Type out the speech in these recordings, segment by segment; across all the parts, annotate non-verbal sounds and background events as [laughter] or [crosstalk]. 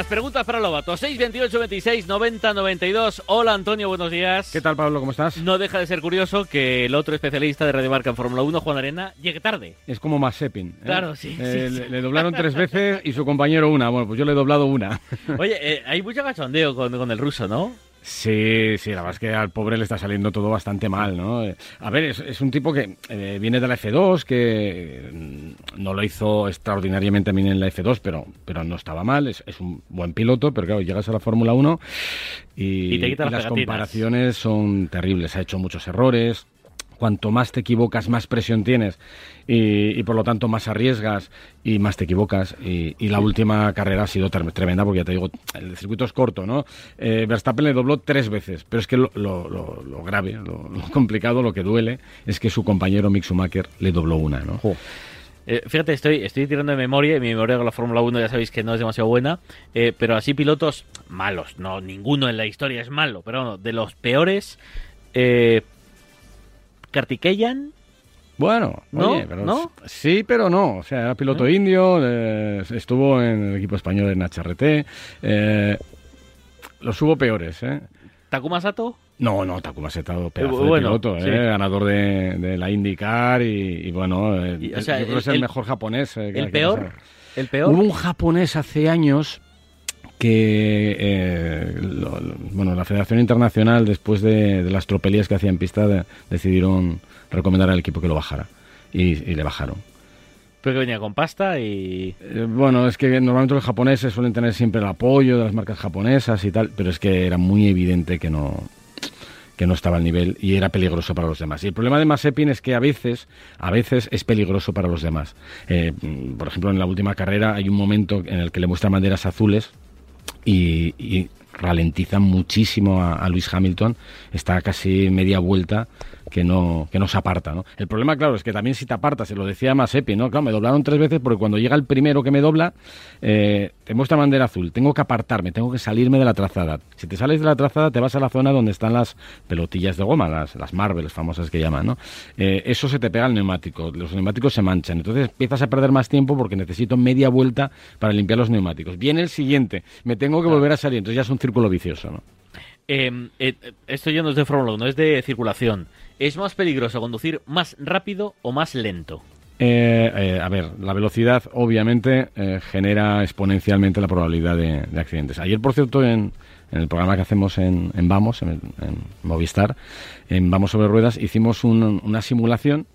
Las preguntas para Lobato, 628 26 90 92. Hola Antonio, buenos días. ¿Qué tal Pablo? ¿Cómo estás? No deja de ser curioso que el otro especialista de Radio Marca en Fórmula 1, Juan Arena, llegue tarde. Es como Mazepin. ¿eh? Claro, sí, Eh, sí, le, doblaron tres veces y su compañero una. Bueno, pues yo le he doblado una. Oye, eh, hay mucho cachondeo con, con el ruso, ¿no? Sí, sí, la verdad es que al pobre le está saliendo todo bastante mal, ¿no? Eh, A ver, es, es un tipo que eh, viene de la F2, que mm, no lo hizo extraordinariamente bien en la F2, pero, pero no estaba mal, es, es un buen piloto, pero claro, llegas a la Fórmula 1 y, Y te quita las las pegatinas. comparaciones son terribles, ha hecho muchos errores. Cuanto más te equivocas, más presión tienes y, y por lo tanto más arriesgas y más te equivocas. Y, y la última carrera ha sido tremenda porque ya te digo, el circuito es corto, ¿no? Eh, Verstappen le dobló tres veces, pero es que lo, lo- lo- lo grave, lo, [laughs] complicado, lo que duele es que su compañero Mick Schumacher le dobló una, ¿no? Eh, fíjate, estoy, estoy tirando de memoria, y mi memoria con la Fórmula 1 ya sabéis que no es demasiado buena, eh, pero así pilotos malos, no, ninguno en la historia es malo, pero bueno, de los peores, eh, Kartikeyan, Bueno, ¿No? oye, pero ¿No? sí, pero no. O sea, era piloto indio, eh, estuvo en el equipo español en HRT. eh, los hubo peores, ¿eh? Takuma Sato, No, no, Takuma pedazo Eh, bueno, de piloto, ¿eh? sí. ganador de, de la IndyCar y, y bueno, Y, o sea, yo creo que es el- mejor japonés. que- el peor, el peor. Hubo un japonés hace años que, eh, lo- lo- bueno, la Federación Internacional, después de, de las tropelías que hacía en pista, de- decidieron recomendar al equipo que lo bajara y, y le bajaron. Pero que venía con pasta y... Eh, bueno, es que normalmente los japoneses suelen tener siempre el apoyo de las marcas japonesas y tal, pero es que era muy evidente que no que no estaba al nivel y era peligroso para los demás. Y el problema de Mazepin es que a veces, a veces es peligroso para los demás. Eh, mm, por ejemplo, en la última carrera hay un momento en el que le muestran banderas azules y, y ralentiza muchísimo a, a Luis Hamilton. Está casi media vuelta que no, que no se aparta. ¿no? El problema, claro, es que también si te apartas, se lo decía Masepi, ¿no? Claro, me doblaron tres veces porque cuando llega el primero que me dobla, eh, te muestra bandera azul. Tengo que apartarme, tengo que salirme de la trazada. Si te sales de la trazada, te vas a la zona donde están las pelotillas de goma, las, las Marvels famosas que llaman, ¿no? Eh, eso se te pega al neumático, los neumáticos se manchan. Entonces empiezas a perder más tiempo porque necesito media vuelta para limpiar los neumáticos. Viene el siguiente, me tengo que volver a salir. Entonces ya es un círculo vicioso, ¿no? Eh, eh, esto ya no es de Fórmula 1, es de circulación. ¿Es más peligroso conducir más rápido o más lento? Eh, eh, a ver, la velocidad obviamente eh, genera exponencialmente la probabilidad de, de accidentes. Ayer, por cierto, en, el programa que hacemos en, Vamos, en, Movistar, en Vamos sobre Ruedas, hicimos un- una simulación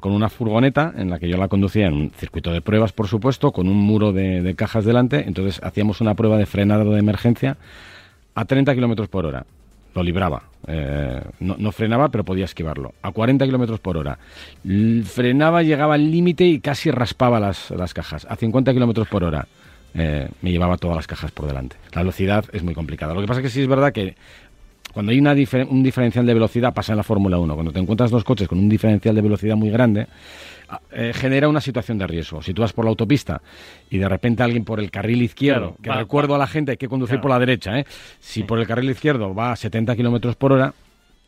con una furgoneta en la que yo la conducía en un circuito de pruebas, por supuesto, con un muro de, de cajas delante. Entonces hacíamos una prueba de frenado de emergencia a 30 kilómetros por hora. Lo libraba. Eh, no, no frenaba, pero podía esquivarlo. A 40 kilómetros por hora. Frenaba, llegaba al límite y casi raspaba las, las cajas. A 50 kilómetros por hora. eh, me llevaba todas las cajas por delante. La velocidad es muy complicada. Lo que pasa es que sí es verdad que cuando hay una difer- un diferencial de velocidad, pasa en la Fórmula 1, cuando te encuentras dos coches con un diferencial de velocidad muy grande, a- eh, genera una situación de riesgo. Si tú vas por la autopista y de repente alguien por el carril izquierdo, Claro, que va- recuerdo a la gente hay que conducir Claro. por la derecha, ¿eh? si por el carril izquierdo va a 70 kilómetros por hora,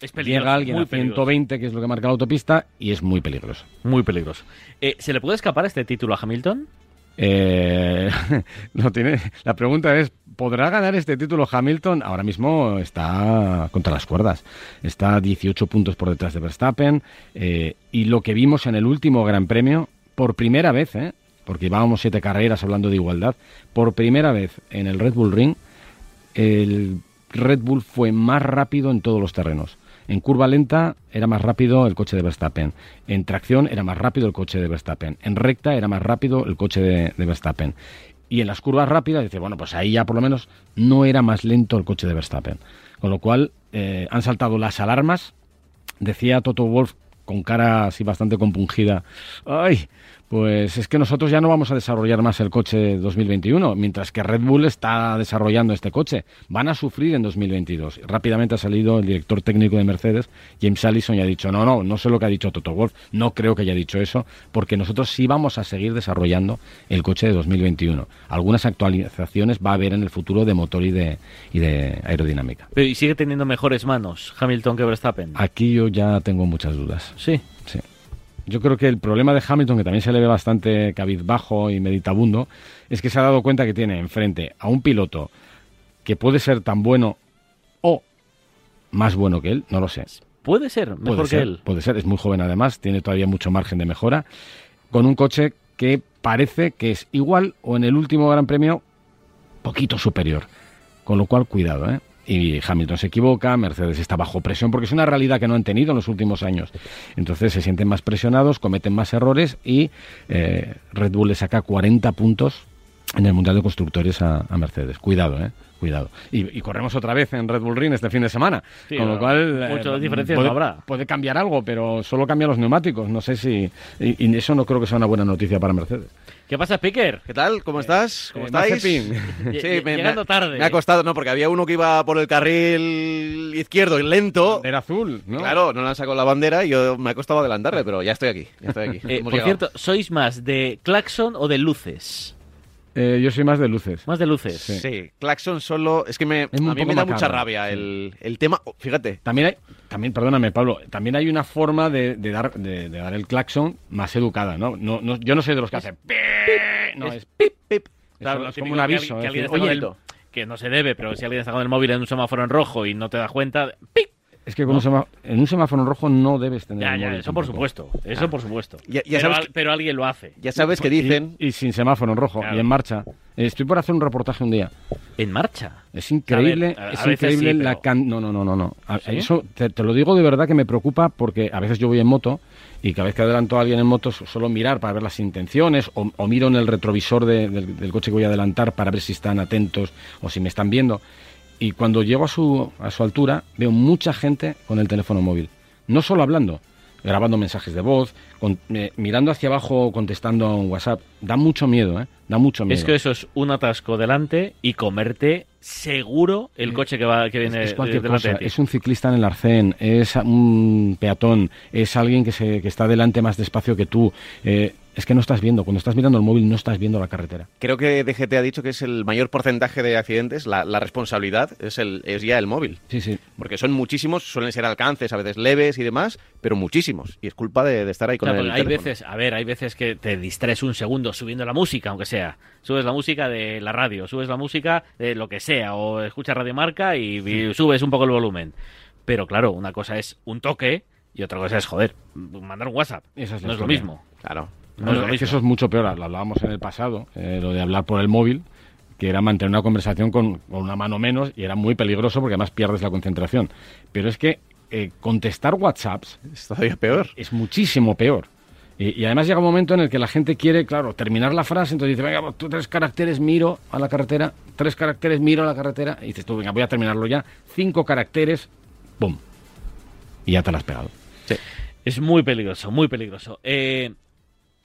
Es llega alguien a peligroso. 120, que es lo que marca la autopista, y es muy peligroso. Muy peligroso. Eh, ¿Se le puede escapar este título a Hamilton? Eh, [laughs] no tiene, la pregunta es, ¿podrá ganar este título Hamilton? Ahora mismo está contra las cuerdas. Está a 18 puntos por detrás de Verstappen. eh, y lo que vimos en el último Gran Premio, por primera vez, ¿eh? porque llevábamos siete carreras hablando de igualdad, por primera vez en el Red Bull Ring, el Red Bull fue más rápido en todos los terrenos. En curva lenta era más rápido el coche de Verstappen. En tracción era más rápido el coche de Verstappen. En recta era más rápido el coche de, Verstappen. Y en las curvas rápidas, dice, bueno, pues ahí ya por lo menos no era más lento el coche de Verstappen. Con lo cual eh, han saltado las alarmas. Decía Toto Wolf con cara así bastante compungida, ay, pues es que nosotros ya no vamos a desarrollar más el coche 2021, mientras que Red Bull está desarrollando este coche. Van a sufrir en 2022. Rápidamente ha salido el director técnico de Mercedes, James Allison, y ha dicho, no, no, no sé lo que ha dicho Toto Wolff, no creo que haya dicho eso, porque nosotros sí vamos a seguir desarrollando el coche de 2021. Algunas actualizaciones va a haber en el futuro de motor y de, y de aerodinámica. Pero y sigue teniendo mejores manos Hamilton que Verstappen. Aquí yo ya tengo muchas dudas. Sí. Sí. Yo creo que el problema de Hamilton, que también se le ve bastante cabizbajo y meditabundo, es que se ha dado cuenta que tiene enfrente a un piloto que puede ser tan bueno o más bueno que él, no lo sé. Puede ser, mejor Puede que él. Puede ser, es muy joven además, tiene todavía mucho margen de mejora, con un coche que parece que es igual o en el último Gran Premio poquito superior. Con lo cual, cuidado, ¿eh? Y Hamilton se equivoca, Mercedes está bajo presión, porque es una realidad que no han tenido en los últimos años. Entonces se sienten más presionados, cometen más errores y eh, Red Bull le saca 40 puntos en el Mundial de Constructores a, a Mercedes. Cuidado, ¿eh? Cuidado. Y, y corremos otra vez en Red Bull Ring este fin de semana. Sí, con lo cual. eh, muchas diferencias puede, no habrá. Puede cambiar algo, pero solo cambia los neumáticos. No sé si. Y, y eso no creo que sea una buena noticia para Mercedes. ¿Qué pasa, Speaker? ¿Qué tal? ¿Cómo estás? ¿Cómo eh, estáis? [laughs] Lle- llegando tarde. Me ha costado, no, porque había uno que iba por el carril izquierdo y lento. Era azul, ¿no? Claro, no le han sacado la bandera y yo me ha costado adelantarle, pero ya estoy aquí. Ya estoy aquí. Eh, por llegado. cierto, ¿sois más de claxon o de luces? Eh, yo soy más de luces. Más de luces. Sí. Sí, Claxon solo. Es que me, Es a mí me da macabro, mucha rabia sí. el, el tema. oh, Fíjate, También hay, también, perdóname, Pablo, también hay una forma de, de dar, de, de dar el claxon más educada, ¿no? no, no yo no soy de los que hacen. "Pi". No, es es pip. Claro, lo es como un que aviso. alguien- que es alguien decir, está con "Oye, el- que no se debe, pero si alguien está con el móvil en un semáforo en rojo y no te das cuenta, ¡pip! Es que con un en un semáforo en rojo no debes tener Ya, el ya, eso por supuesto, eso por supuesto. Ya- ya pero, sabes al- que- pero alguien lo hace. ya sabes que dicen. Y, y sin semáforo en rojo Claro. y en marcha. Estoy por hacer un reportaje un día. En marcha. Es increíble, A ver, a- es increíble sí, la pero- can... No, no, no, no, no. A- ¿Sí? Eso te, te lo digo de verdad que me preocupa porque a veces yo voy en moto y cada vez que adelanto a alguien en moto suelo mirar para ver las intenciones o, o miro en el retrovisor de- del, del coche que voy a adelantar para ver si están atentos o si me están viendo. Y cuando llego a su, a su altura veo mucha gente con el teléfono móvil. No solo hablando, grabando mensajes de voz, con- eh, mirando hacia abajo, contestando a un WhatsApp. Da mucho miedo, ¿eh? Da mucho miedo. Es que eso es un atasco delante y comerte seguro el coche que va que Es, viene es cualquier delante cosa. de ti. Es un ciclista en el arcén, es un peatón, es alguien que, se, que está delante más despacio que tú. Eh, es que no estás viendo, cuando estás mirando el móvil no estás viendo la carretera. Creo que DGT ha dicho que es el mayor porcentaje de accidentes, la, la responsabilidad es, el, es ya el móvil. Sí, sí. Porque son muchísimos, suelen ser alcances, a veces leves y demás, pero muchísimos. Y es culpa de, de estar ahí con sea, el hay teléfono. veces, a ver, hay veces que te distraes un segundo subiendo la música, aunque sea. Subes la música de la radio, subes la música de lo que sea, o escuchas Radio Marca y, y subes un poco el volumen. Pero claro, una cosa es un toque y otra cosa es, joder, mandar un WhatsApp. Esa es la no es lo mismo. Claro. No es que eso es mucho peor, lo hablábamos en el pasado, eh, lo de hablar por el móvil, que era mantener una conversación con, con una mano menos y era muy peligroso porque además pierdes la concentración. Pero es que eh, contestar WhatsApps Es todavía peor. es muchísimo peor. Y, y además llega un momento en el que la gente quiere, claro, terminar la frase, entonces dice, venga, pues tú tres caracteres miro a la carretera, tres caracteres miro a la carretera, y dices tú, venga, voy a terminarlo ya, cinco caracteres, ¡pum! Y ya te la has pegado. Es muy peligroso, muy peligroso. Eh,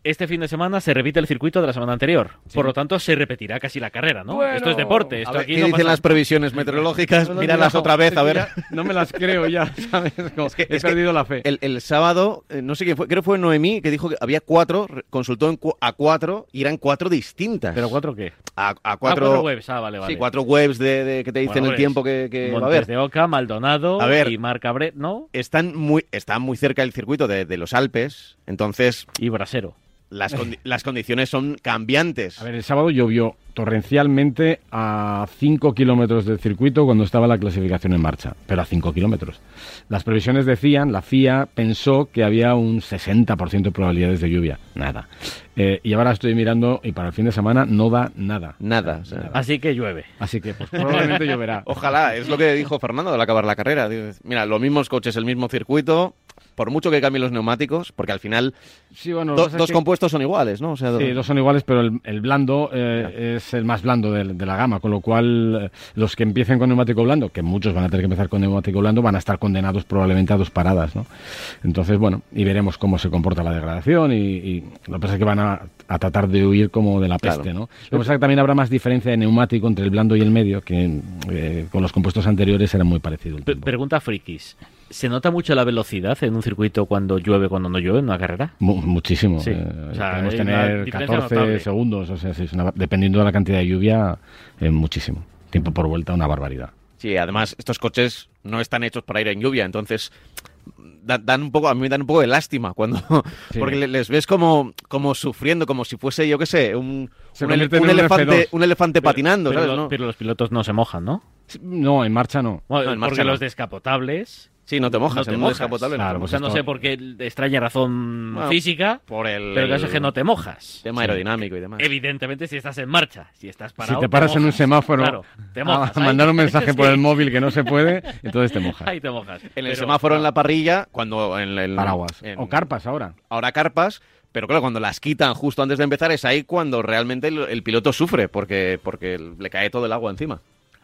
este fin de semana se repite el circuito de la semana anterior. Por lo tanto, se repetirá casi la carrera, ¿no? Bueno, esto es deporte. A Esto ver, aquí ¿Qué no dicen pasa- las previsiones meteorológicas? No, no, Míralas no, otra vez, a ver. ya no me las creo ya, [laughs] ¿sabes? Como, Es que- he es que perdido la fe. El, el sábado, eh, no sé quién fue, creo que fue Noemí, que dijo que había cuatro, consultó en cu- a cuatro y eran cuatro distintas. ¿Pero cuatro qué? a, a Ah, cuatro, webs. Ah, vale, vale. Sí, cuatro webs de, de- que te dicen Bueno, el pues, tiempo que, que va a Montes haber. de Oca, Maldonado A ver. y Mar Cabret, ¿no? Están muy, están muy cerca del circuito de, de los Alpes, entonces Y Brasero. Las, condi- las condiciones son cambiantes. A ver, el sábado llovió torrencialmente a 5 kilómetros del circuito cuando estaba la clasificación en marcha, pero a 5 kilómetros. Las previsiones decían, la FIA pensó que había un 60% de probabilidades de lluvia. Nada. Eh, y ahora estoy mirando y para el fin de semana no da nada. Nada, o sea, Nada. Así que llueve. Así que pues, probablemente [laughs] lloverá. Ojalá, es lo que dijo Fernando al acabar la carrera. Mira, los mismos coches, el mismo circuito, por mucho que cambien los neumáticos, porque al final Sí, bueno, do- dos que- compuestos son iguales, ¿no? O sea, Sí, dos son iguales, pero el, el blando eh, es el más blando de, la gama, con lo cual eh, los que empiecen con neumático blando, que muchos van a tener que empezar con neumático blando, van a estar condenados probablemente a dos paradas, ¿no? Entonces, bueno, y veremos cómo se comporta la degradación y, y lo que pasa es que van a, a tratar de huir como de la Claro. peste, ¿no? Lo que pasa es que también habrá más diferencia de neumático entre el blando y el medio, que eh, con los compuestos anteriores era muy parecido el pregunta frikis. ¿Se nota mucho la velocidad en un circuito cuando llueve, cuando no llueve en una carrera? Mu- muchísimo. Sí, Eh, o sea, podemos tener diferencia 14 notable. segundos, o sea, sí, es una- dependiendo de la cantidad de lluvia, eh, muchísimo. Tiempo por vuelta, una barbaridad. Sí, además estos coches no están hechos para ir en lluvia, entonces da- dan un poco, a mí me dan un poco de lástima cuando, [laughs] Sí. porque le- les ves como, como sufriendo, como si fuese, yo qué sé, un, un, ele- convierten un en un elefante, F2. un elefante patinando, pero, ¿sabes? lo- no? pero los pilotos no se mojan, ¿no? No, en marcha no. Bueno, No, en marcha porque no. los descapotables. Sí, no te mojas, no te mojas. descapotable no Claro, te pues o sea, no sé por qué extraña razón Bueno, física, por el, pero el caso es que no te mojas. tema aerodinámico y demás. Evidentemente, si estás en marcha, si estás parado. si te paras en un semáforo Claro, te a mojas. ahí. mandar un mensaje por el móvil que no se puede, [laughs] entonces te mojas. Ahí te mojas. En el Pero, semáforo en la parrilla, cuando en el Paraguas. en- O carpas ahora. ahora carpas, pero claro, cuando las quitan justo antes de empezar es ahí cuando realmente el, el piloto sufre porque, porque le cae todo el agua encima.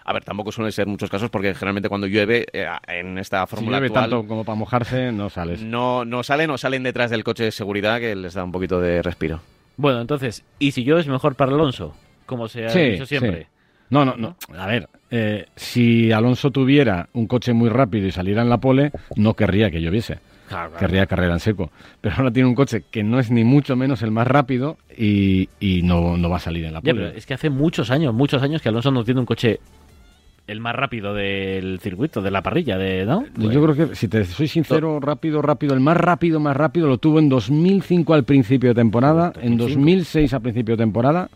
A ver, tampoco suelen ser muchos casos porque generalmente cuando llueve eh, en esta Si fórmula llueve actual tanto como para mojarse, no sales. no, no salen o salen detrás del coche de seguridad que les da un poquito de respiro. Bueno, entonces, ¿y si yo es mejor para Alonso? Como se ha Sí, dicho siempre. sí. No, no, no. A ver, eh, si Alonso tuviera un coche muy rápido y saliera en la pole, no querría que lloviese. Claro, claro. Querría carrera en seco. Pero ahora tiene un coche que no es ni mucho menos el más rápido y, y no, no va a salir en la Ya, pole. pero es que hace muchos años, muchos años que Alonso no tiene un coche el más rápido del circuito, de la parrilla, de ¿no? Yo creo que, si te soy sincero, rápido, rápido, el más rápido, más rápido lo tuvo en 2005 al principio de temporada, en 2006 al principio de temporada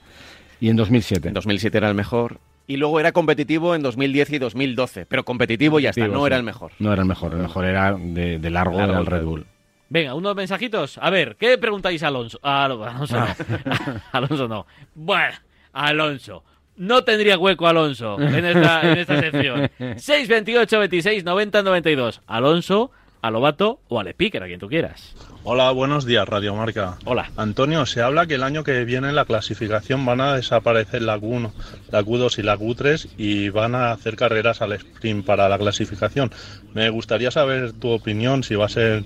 y en 2007. En 2007 era el mejor. Y luego era competitivo en 2010 y 2012. Pero competitivo ya está, no sí. era el mejor. No era el mejor, el mejor era de, de largo, Largo era el Red Red Bull. Venga, unos mensajitos. A ver, ¿qué preguntáis a Alonso? A Alo- [laughs] Alonso no. [laughs] Alonso no. Bueno, Alonso. No tendría hueco Alonso en esta, en esta sección. 628 26 90 92. Alonso, a Lobato o a Lepicker, a quien tú quieras. Hola, buenos días, Radio Marca. Hola. Antonio, se habla que el año que viene en la clasificación van a desaparecer la Q1, la Q2 y la Q3 y van a hacer carreras al sprint para la clasificación. Me gustaría saber tu opinión, si va a ser,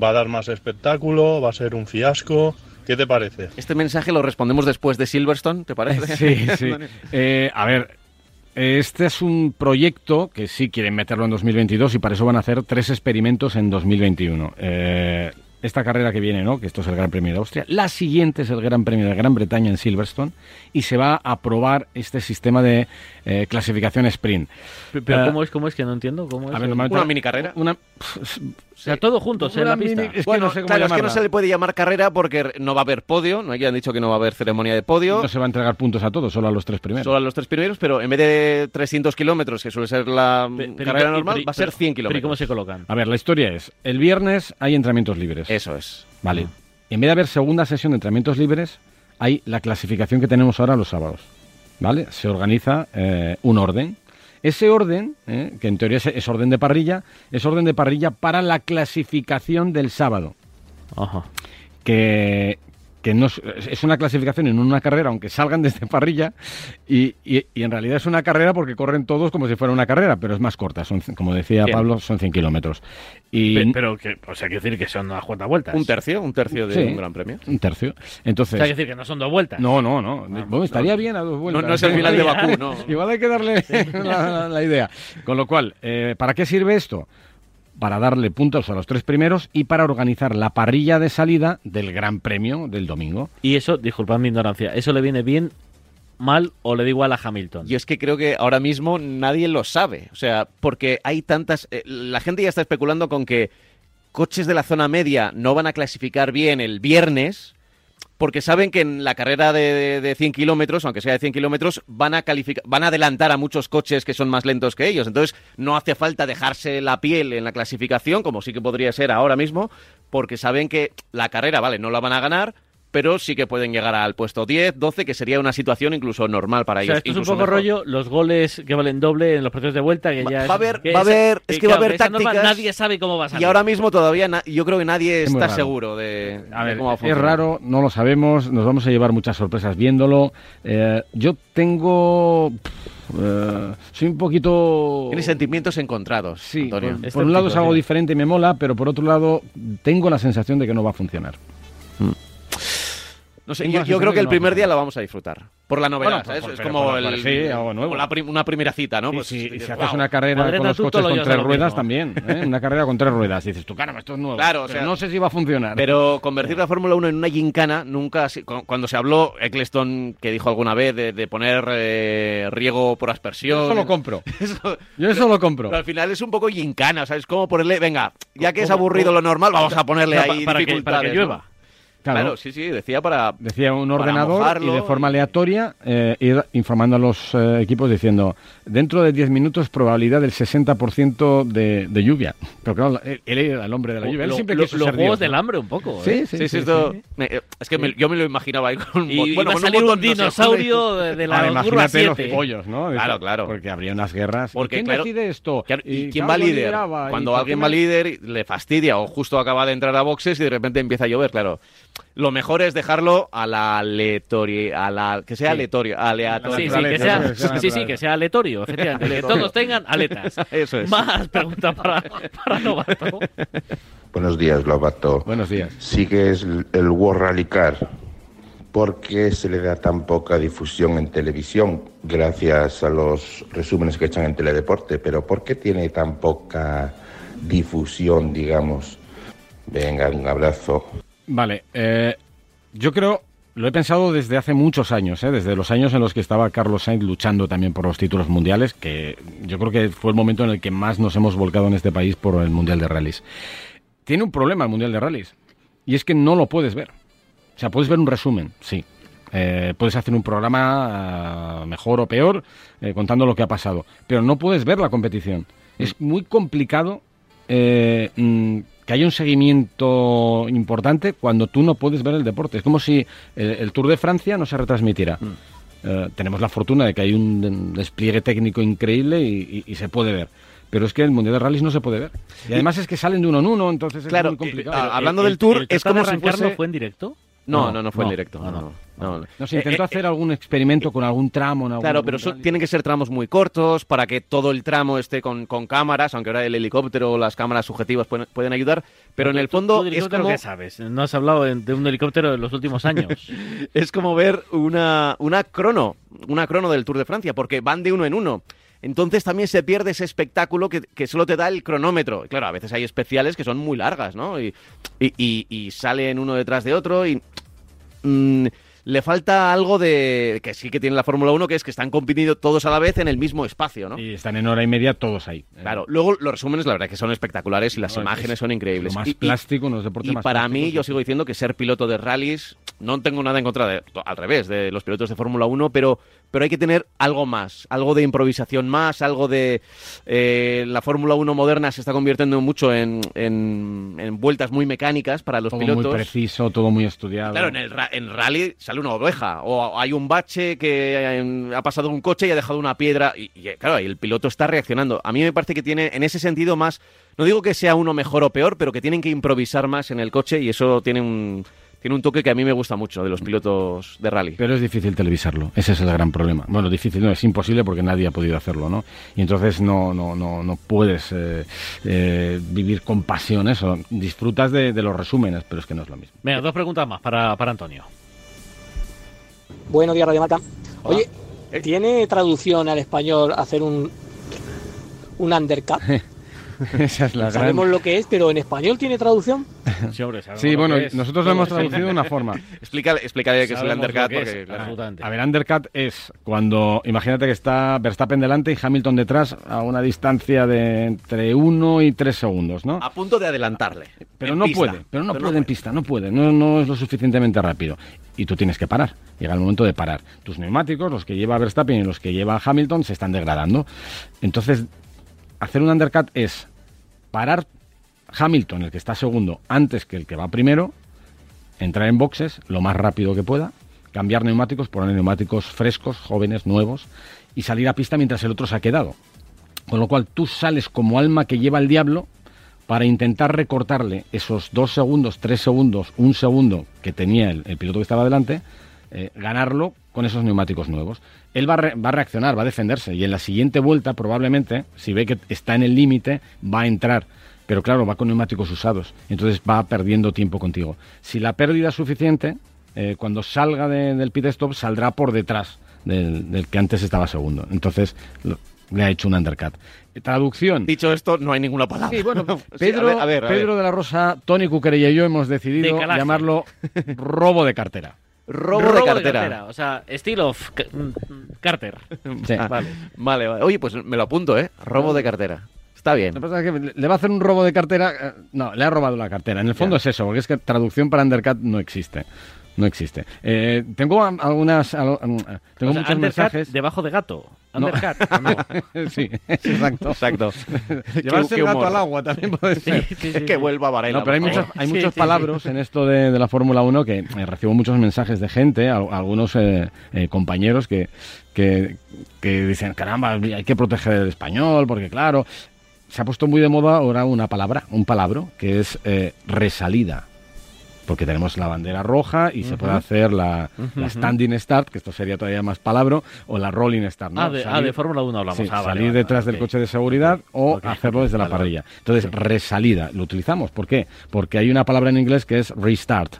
va a dar más espectáculo, va a ser un fiasco. ¿Qué te parece? Este mensaje lo respondemos después de Silverstone, ¿te parece? [laughs] Sí, sí. [laughs] Eh, a ver, este es un proyecto que sí quieren meterlo en 2022 y para eso van a hacer tres experimentos en 2021. Eh, esta carrera que viene, ¿no? Que esto es el Gran Premio de Austria. La siguiente es el Gran Premio de Gran Bretaña en Silverstone y se va a probar este sistema de eh, clasificación sprint. Pero Eh, ¿cómo es? ¿Cómo es que no entiendo? ¿Cómo es? A ver, Una mini carrera. Una, o sea, todos juntos en la pista. mini- es que bueno, no sé cómo claro, es que no se le puede llamar carrera porque no va a haber podio, no ya han dicho que no va a haber ceremonia de podio, no se va a entregar puntos a todos, solo a los tres primeros. solo a los tres primeros, pero en vez de 300 kilómetros, que suele ser la pero- carrera normal, pero- va a ser pero- 100 pero ¿y cómo kilómetros. se colocan? A ver, la historia es, el viernes hay entrenamientos libres. Eso es. Vale. En vez de haber segunda sesión de entrenamientos libres, hay la clasificación que tenemos ahora los sábados. ¿Vale? Se organiza eh, un orden. Ese orden, eh, que en teoría es, es orden de parrilla, es orden de parrilla para la clasificación del sábado. Ajá. Que, que no es, es una clasificación en una carrera, aunque salgan desde [laughs] parrilla, y, y- y en realidad es una carrera porque corren todos como si fuera una carrera, pero es más corta. Son, como decía Bien. Pablo, son 100 kilómetros. Y Pe- Pero que, o sea, quiere decir que son unas cuantas vueltas. Un tercio, un tercio de Sí. un gran premio. un tercio. O Entonces, sea, quiere decir que no son dos vueltas. No, no, no. Bueno, estaría bien a dos vueltas. No, no es el final de Bakú, no. [laughs] Igual hay que darle [laughs] la, la idea. Con lo cual, eh, ¿para qué sirve esto? Para darle puntos a los tres primeros y para organizar la parrilla de salida del Gran Premio del domingo. Y eso, disculpad mi ignorancia, ¿eso le viene bien, mal o le da igual a Hamilton? Yo es que creo que ahora mismo nadie lo sabe. O sea, porque hay tantas. eh, la gente ya está especulando con que coches de la zona media no van a clasificar bien el viernes. Porque saben que en la carrera de, de- de 100 kilómetros, aunque sea de 100 kilómetros, van a van a adelantar a muchos coches que son más lentos que ellos. Entonces, no hace falta dejarse la piel en la clasificación, como sí que podría ser ahora mismo, porque saben que la carrera, vale, no la van a ganar, pero sí que pueden llegar al puesto 10, 12, que sería una situación incluso normal para O ellos. esto es un poco mejor. rollo los goles que valen doble en los partidos de vuelta. Que Va- ya es- va a haber- va a haber- es que va a haber tácticas nadie sabe cómo va a salir. Y ahora mismo todavía na- yo creo que nadie Es está seguro de, A de ver, cómo va a es funcionar. raro, no lo sabemos, nos vamos a llevar muchas sorpresas viéndolo. Eh, yo tengo... eh, soy un poquito... Tiene sentimientos encontrados, Sí, Antonio. por, Es por un lado es algo sí. diferente y me mola, pero por otro lado tengo la sensación de que no va a funcionar. No sé, yo, la creo que el no primer día lo vamos a disfrutar. Por la novedad, Bueno, ¿sabes? por- es pero como por- el, sí, algo nuevo. como la prim- una primera cita, ¿no? Pues si, y dices, si haces "Wow". una carrera con los coches con tres ruedas también, ¿eh? [laughs] una carrera con tres ruedas. Dices tú, caramba, esto es nuevo. Claro, o sea, no sé si va a funcionar. Pero convertir la Fórmula 1 en una gincana, nunca. Cuando se habló, Eccleston, que dijo alguna vez de, de poner eh, riego por aspersión. Yo eso lo compro. [laughs] Eso- Yo eso lo compro. pero al final es un poco gincana, ¿sabes? Como ponerle, venga, ya que es ¿Cómo- aburrido lo normal, vamos a ponerle ahí para, que, dificultades. para que llueva. Claro. sí, sí, decía para. Decía un ordenador y de forma aleatoria eh, ir informando a los eh, equipos diciendo dentro de 10 minutos probabilidad del 60% de, de lluvia. Pero claro, él, él era el hombre de la lluvia. Él Lo- siempre lo- quiso los ser juegos Dios, del ¿no? hambre un poco. Sí, ¿eh? sí, Sí, sí, sí, esto- me- eh, es que me- yo me lo imaginaba ahí con un Y iba bueno, a salir un botón, dinosaurio [laughs] de, de la Ahora, imagínate los 7. pollos, ¿no? Claro, claro. Porque habría unas guerras. Porque, ¿Quién claro, decide esto? Claro, ¿Y, quién va líder? Cuando alguien va líder, le fastidia o justo acaba de entrar a boxes y de repente empieza a llover, claro. Lo mejor es dejarlo a la aleatoria, a la que sea Sí. aleatorio, Sí, sí, aleatorio. que sea, es sí, sí, que sea aleatorio, efectivamente. Que [laughs] todos tengan aletas. [laughs] Eso es. Más preguntas para, para Novato. [laughs] Buenos días, Lobato. Buenos días. Sigues el el World Rally Car. ¿Por qué se le da tan poca difusión en televisión gracias a los resúmenes que echan en Teledeporte? Pero ¿por qué tiene tan poca difusión, digamos? Venga, un abrazo. Vale, eh, yo creo, lo he pensado desde hace muchos años, ¿eh? desde los años en los que estaba Carlos Sainz luchando también por los títulos mundiales, que yo creo que fue el momento en el que más nos hemos volcado en este país por el Mundial de Rallys. Tiene un problema el Mundial de Rallys, y es que no lo puedes ver. O sea, puedes ver un resumen, sí. Eh, puedes hacer un programa ah, mejor o peor eh, contando lo que ha pasado, pero no puedes ver la competición. Es muy complicado eh, mm, que haya un seguimiento importante cuando tú no puedes ver el deporte. Es como si el, el Tour de Francia no se retransmitiera. Eh, tenemos la fortuna de que hay un de- despliegue técnico increíble y, y- y se puede ver. Pero es que el Mundial de Rallys no se puede ver. Y además es que salen de uno en uno, entonces Claro, es muy complicado. eh, Pero hablando el- del Tour, el es tratar de como si arrancarlo fuese- fue en directo? No, No, no, fue no, en directo. no, No, no. no, no. no, se intentó Eh, eh, hacer algún experimento con algún tramo. En algún- Claro, pero rally. tienen que ser tramos muy cortos para que todo el tramo esté con, con cámaras, aunque ahora el helicóptero o las cámaras subjetivas pueden, pueden ayudar, pero en el ¿Tú- fondo tú de es como, qué sabes? No has hablado de de un helicóptero en los últimos años. [laughs] es como ver una, una crono, una crono del Tour de Francia, porque van de uno en uno. Entonces también se pierde ese espectáculo que, que solo te da el cronómetro. Claro, a veces hay especiales que son muy largas, ¿no? Y, y, y- y salen uno detrás de otro y... mm, le falta algo de que sí que tiene la Fórmula 1, que es que están compitiendo todos a la vez en el mismo espacio, ¿no? Y están en hora y media todos ahí. Eh, Claro, luego los resúmenes, la verdad, que son espectaculares y las No, imágenes es son increíbles. Lo más Y- plástico, unos deportes y más para mí, yo sigo diciendo que ser piloto de rallies, no tengo nada en contra de, al revés, de los pilotos de Fórmula 1, pero, pero hay que tener algo más, algo de improvisación más, algo de... eh, la Fórmula 1 moderna se está convirtiendo mucho en, en- en vueltas muy mecánicas para los todo pilotos. muy preciso, todo muy estudiado. Claro, en el en rally sale una oveja o hay un bache que ha pasado un coche y ha dejado una piedra y, y, claro, y el piloto está reaccionando. A mí me parece que tiene en ese sentido más, no digo que sea uno mejor o peor, pero que tienen que improvisar más en el coche y eso tiene un tiene un toque que a mí me gusta mucho de los pilotos de rally. Pero es difícil televisarlo, ese es el gran problema. Bueno, difícil no, es imposible porque nadie ha podido hacerlo, ¿no? Y entonces no, no, no, no puedes eh, eh, vivir con pasión eso. Disfrutas de, de los resúmenes, pero es que no es lo mismo. Venga, dos preguntas más para, para Antonio. Buenos días, Radio. Hola. Oye, ¿tiene traducción al español hacer un, un undercut? [laughs] [laughs] Esa es la Sabemos gran... lo que es, pero ¿en español tiene traducción? Sí, hombre, sabemos Sí, lo bueno, que es. nosotros lo hemos traducido de una forma. [laughs] Explícale, explícale qué es el undercut que es, porque claro. A ver, undercut es cuando, imagínate que está Verstappen delante y Hamilton detrás a una distancia de entre 1 y 3 segundos, ¿no? a punto de adelantarle. Pero no pista. puede, pero no puede en pista, no puede, no, no es lo suficientemente rápido. Y tú tienes que parar, llega el momento de parar. Tus neumáticos, los que lleva Verstappen y los que lleva Hamilton, se están degradando. Entonces, hacer un undercut es parar Hamilton, el que está segundo, antes que el que va primero, entrar en boxes lo más rápido que pueda, cambiar neumáticos, poner neumáticos frescos, jóvenes, nuevos, y salir a pista mientras el otro se ha quedado. Con lo cual tú sales como alma que lleva el diablo para intentar recortarle esos dos segundos, tres segundos, un segundo que tenía el, piloto que estaba delante, eh, ganarlo con esos neumáticos nuevos. Él va a, re- va a reaccionar, va a defenderse y en la siguiente vuelta probablemente, si ve que está en el límite, va a entrar. Pero claro, va con neumáticos usados, entonces va perdiendo tiempo contigo. Si la pérdida es suficiente, eh, cuando salga de- del pit stop saldrá por detrás del, del que antes estaba segundo. Entonces lo- le ha hecho un undercut. Traducción. Dicho esto, no hay ninguna palabra. Sí, bueno, [laughs] Sí, Pedro, a ver, a ver, a ver. Pedro de la Rosa, Tony Cuquerella y yo hemos decidido llamarlo robo de cartera. Robo, de cartera. O sea, estilo of Ca- mm, Carter. Sí. Ah, [laughs] Vale. Vale, vale. Oye, pues me lo apunto, ¿eh? Robo de cartera. Está bien. Lo que pasa es que le va a hacer un robo de cartera. eh, No, le ha robado la cartera. En el fondo Ya. es eso, porque es que traducción para undercut no existe. No existe. Eh, tengo a- algunas. al- mm, Tengo O sea, muchos mensajes. debajo de gato. No. ¿o [laughs] no? sí, exacto. Exacto. [laughs] Llevarse el gato al agua también puede ser. Sí, sí, [laughs] sí, que vuelva Varela. No, pero hay muchos, hay Sí, muchos sí, sí. palabras en esto de, de la Fórmula 1 que eh, recibo muchos mensajes de gente, al- algunos eh, eh, compañeros que, que, que dicen, caramba, hay que proteger el español, porque claro, se ha puesto muy de moda ahora una palabra, un palabro, que es eh, resalida. Porque tenemos la bandera roja y se puede hacer la, la standing start, que esto sería todavía más palabro, o la rolling start. ¿no? Ah, de, ah, de Fórmula 1 hablamos. Sí, Ah, vale, salir vale, detrás vale, del coche de seguridad o hacerlo desde la parrilla. Entonces, resalida, lo utilizamos. ¿Por qué? Porque hay una palabra en inglés que es restart.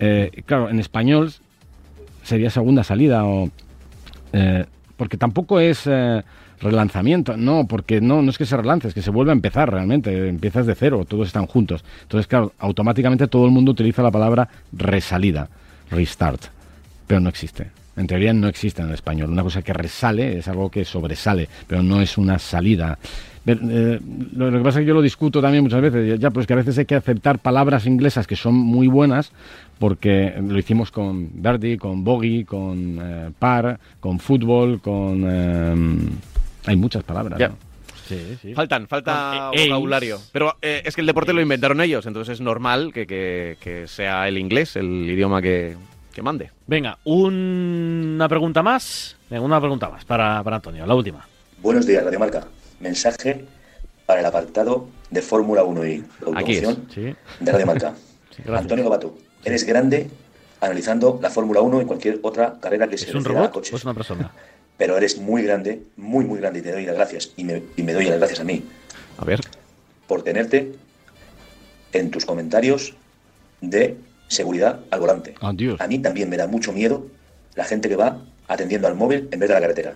Eh, claro, en español sería segunda salida o... eh, porque tampoco es eh, relanzamiento, no, porque no, no es que se relance, es que se vuelve a empezar realmente, empiezas de cero, todos están juntos. Entonces, claro, automáticamente todo el mundo utiliza la palabra resalida, restart, pero no existe. En teoría no existe en el español. Una cosa que resale es algo que sobresale, pero no es una salida. Eh, lo, que pasa es que yo lo discuto también muchas veces, ya, pues que a veces hay que aceptar palabras inglesas que son muy buenas, porque lo hicimos con Verdi, con Bogey, con eh, Par, con fútbol, con... eh, hay muchas palabras. Ya. ¿no? Sí, sí. Faltan, falta eh, vocabulario. Pero eh, es que el deporte lo inventaron ellos, entonces es normal que, que- que sea el inglés el idioma que, que mande. Venga, una pregunta más. Venga, una pregunta más para, para Antonio, la última. Buenos días, Radio Marca. Mensaje para el apartado de Fórmula 1 y automoción Sí. de Radio Marca. [laughs] Antonio Gabato, eres grande analizando la Fórmula 1 y cualquier otra carrera que se ¿Es un refiera a robot o coches. es una persona? [laughs] Pero eres muy grande, muy, muy grande y te doy las gracias. Y me, y me doy las gracias a mí A ver. por tenerte en tus comentarios de seguridad al volante. Adiós. A mí también me da mucho miedo la gente que va atendiendo al móvil en vez de a la carretera.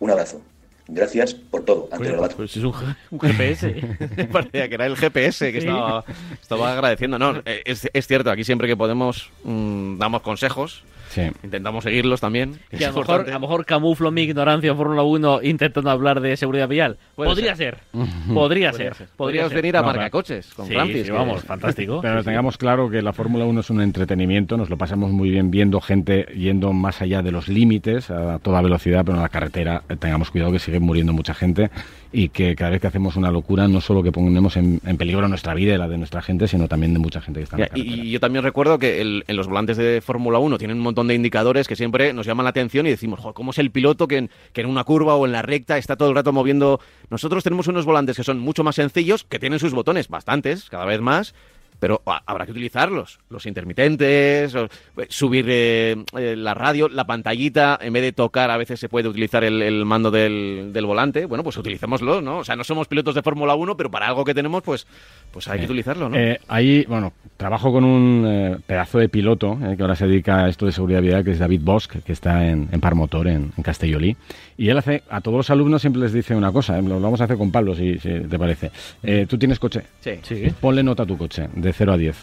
Un abrazo. Gracias por todo, Antonio Lobato. pues es un, GPS. [laughs] Parecía que era el GPS que Sí. estaba, estaba agradeciendo. No, es, es cierto, aquí siempre que podemos mm, damos consejos, Sí. intentamos seguirlos también. es a lo, mejor, a lo mejor camuflo mi ignorancia en Fórmula 1 intentando hablar de seguridad vial. Puede Podría ser. [laughs] Podría ser. Podría Podrías ser. venir a No, Marcacoches con Sí, Francis. sí, que- vamos, fantástico. Pero Sí, sí. tengamos claro que la Fórmula 1 es un entretenimiento, nos lo pasamos muy bien viendo gente yendo más allá de los límites a toda velocidad, pero en la carretera eh, tengamos cuidado que sigue muriendo mucha gente y que cada vez que hacemos una locura no solo que ponemos en, en peligro nuestra vida y la de nuestra gente, sino también de mucha gente que está en la carretera. y, y yo también recuerdo que el- en los volantes de Fórmula 1 tienen un montón de indicadores que siempre nos llaman la atención y decimos, "Joder, ¿cómo es el piloto que en, que en una curva o en la recta está todo el rato moviendo? Nosotros tenemos unos volantes que son mucho más sencillos, que tienen sus botones bastantes, cada vez más, pero ha- habrá que utilizarlos. Los intermitentes, eh, subir eh, eh, la radio, la pantallita, en vez de tocar, a veces se puede utilizar el, el mando del, del volante. Bueno, pues utilicémoslo, ¿no? O sea, no somos pilotos de Fórmula 1, pero para algo que tenemos, pues, pues hay que utilizarlo, ¿no? Eh, ahí, bueno, trabajo con un eh, pedazo de piloto eh, que ahora se dedica a esto de seguridad vial, que es David Bosch, que está en, en Par Motor, en, en Castellolí. Y él hace, a todos los alumnos siempre les dice una cosa, eh, lo vamos a hacer con Pablo, si, si te parece. Eh, ¿Tú tienes coche? sí. Sí, Ponle nota a tu coche, de 0 a 10.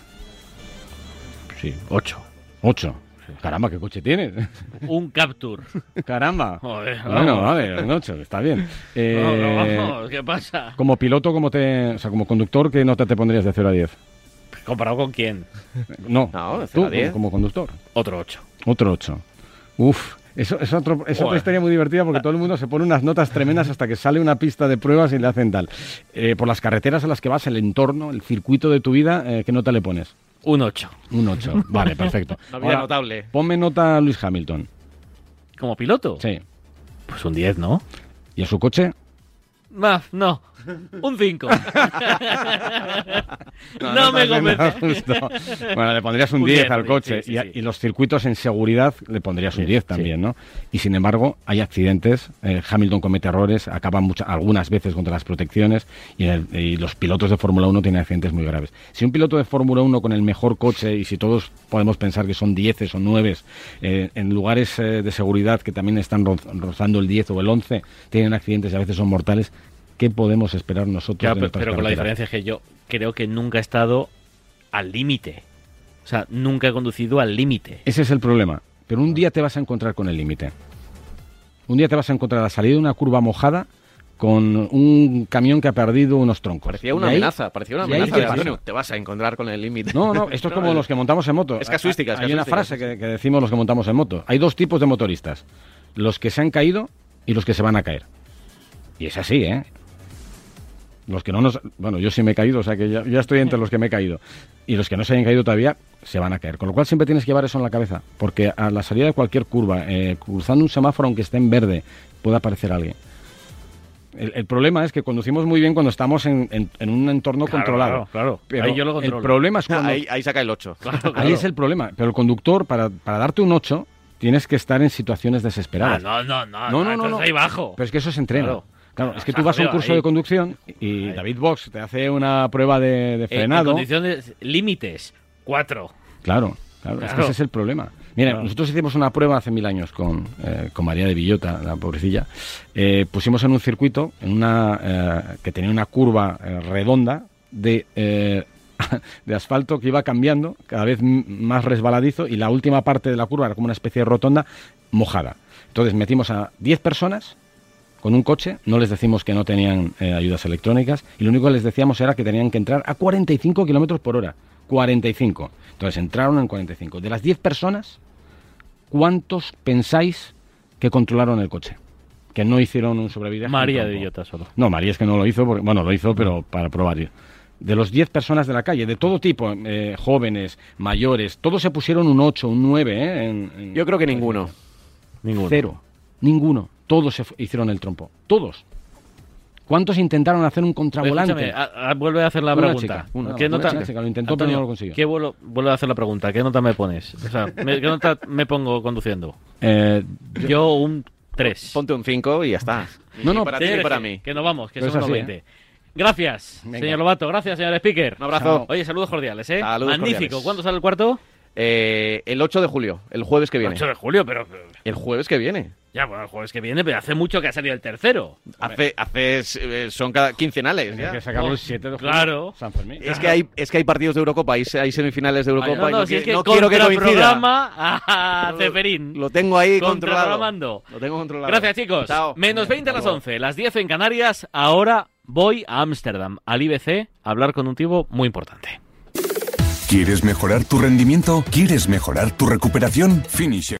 sí, 8. 8. Caramba, ¿qué coche tienes? [laughs] Un Capture. Caramba. Joder, Bueno, un 8, está bien. [laughs] Eh, no, vamos, ¿Qué pasa? como piloto, como te, o sea, como conductor, ¿qué nota te pondrías de 0 a 10? ¿Comparado con quién? No, No, de tú, 0 a 10. como, como conductor. Otro 8. Otro 8. Uf, eso es, otro, es otra historia muy divertida porque todo el mundo se pone unas notas tremendas hasta que sale una pista de pruebas y le hacen tal. Eh, por las carreteras a las que vas, el entorno, el circuito de tu vida, eh, ¿qué nota le pones? Un 8. Un 8. [laughs] Vale, perfecto. Había Ahora, notable. Ponme nota a Luis Hamilton. ¿Como piloto? Sí. Pues un 10, ¿no? ¿Y a su coche? Ah, no. Un 5. [laughs] no, no me convence. Bueno, le pondrías un Un 10 10, al coche sí, y, a- sí. y los circuitos en seguridad le pondrías un 10 también, ¿no? Y sin embargo, hay accidentes, eh, Hamilton comete errores, acaba mucha- algunas veces contra las protecciones y, el- y los pilotos de Fórmula 1 tienen accidentes muy graves. Si un piloto de Fórmula 1 con el mejor coche y si todos podemos pensar que son 10 o 9 eh, en lugares eh, de seguridad que también están roz- rozando el 10 o el 11, tienen accidentes y a veces son mortales, ¿qué podemos esperar nosotros? Ya, de pero, pero con la diferencia es que yo creo que nunca he estado al límite. O sea, nunca he conducido al límite. Ese es el problema. Pero un día te vas a encontrar con el límite. Un día te vas a encontrar a la salida de una curva mojada con un camión que ha perdido unos troncos. Parecía una ahí- amenaza, parecía una amenaza. de? Antonio, te vas a encontrar con el límite. No, no, esto es como [laughs] los que montamos en moto. Es casuística, es Hay una frase que decimos los que montamos en moto. Hay dos tipos de motoristas. Los que se han caído y los que se van a caer. Y es así, ¿eh? Los que no nos... Bueno, yo sí me he caído, o sea que ya, ya estoy entre los que me he caído. Y los que no se hayan caído todavía se van a caer. Con lo cual siempre tienes que llevar eso en la cabeza. Porque a la salida de cualquier curva, eh, cruzando un semáforo aunque esté en verde, puede aparecer alguien. El, el problema es que conducimos muy bien cuando estamos en, en- en un entorno Claro, controlado. claro, claro. Pero Ahí yo lo el controlo. problema es Ah, cuando... ahí, ahí saca el 8. Ahí es el problema. Pero el conductor, para, para darte un 8, tienes que estar en situaciones Ah, desesperadas. no, no, no. No, no, no, entonces no. ahí bajo. Pero es que eso se entrena. Claro. Claro, es que tú vas a un curso ahí. de conducción y Ahí. David Box te hace una prueba de, de Eh, en frenado. condiciones límites, 4. Claro, claro, es que ese es el problema. Mira, Claro. nosotros hicimos una prueba hace mil años con, eh, con María de Villota, la pobrecilla. Eh, pusimos en un circuito en una eh, que tenía una curva eh, redonda de, [laughs] de asfalto que iba cambiando, cada vez más resbaladizo, y la última parte de la curva era como una especie de rotonda mojada. Entonces metimos a 10 personas con un coche, no les decimos que no tenían eh, ayudas electrónicas, y lo único que les decíamos era que tenían que entrar a 45 kilómetros por hora. 45. Entonces entraron en 45. De las 10 personas, ¿cuántos pensáis que controlaron el coche? Que no hicieron un sobreviviente. María de Villota solo. No, María es que no lo hizo, porque, bueno, lo hizo, pero para probar. De los 10 personas de la calle, de todo tipo, eh, jóvenes, mayores, todos se pusieron un 8, un 9, ¿eh? En- en- Yo creo que ninguno. Ninguno. Cero. Ninguno. Todos se hicieron el trompo. Todos. ¿Cuántos intentaron hacer un Pero contravolante? a- a- vuelve a hacer la Una pregunta. chica, una- ¿Qué una nota, chica, lo intentó, pero Antonio, no lo consiguió. ¿qué vuelo- vuelve a hacer la pregunta? ¿Qué nota me pones? O sea, ¿me- ¿qué nota me pongo conduciendo? [laughs] Eh, Yo un 3. Ponte un 5 y ya está. No, no, para ti ni para mí. Que nos vamos, que Pero son es los así, 20. Gracias, Venga. señor Lobato. Gracias, señor Speaker. Un abrazo. Oye, saludos cordiales, ¿eh? Saludos Magnífico. cordiales. ¿Cuándo sale el cuarto? Eh, el 8 de julio, el jueves que viene. 8 de julio, pero... El jueves que viene. Ya, bueno, el jueves que viene, pero hace mucho que ha salido el tercero. Hace, hace, eh, son cada quincenales Hay ya. que sacarlo el 7 de julio. Claro. San Fermín. Es que hay, es que hay partidos de Eurocopa, hay, hay semifinales de Eurocopa no, y no, no, si qui- es que no quiero que coincida. programa [laughs] a Ceferín. Lo tengo ahí controlado. Lo tengo controlado. Gracias, chicos. Chao. Menos 20 a las Hasta luego. 11, las 10 en Canarias. Ahora voy a Ámsterdam, al IBC, a hablar con un tipo muy importante. ¿Quieres mejorar tu rendimiento? ¿Quieres mejorar tu recuperación? Finisher.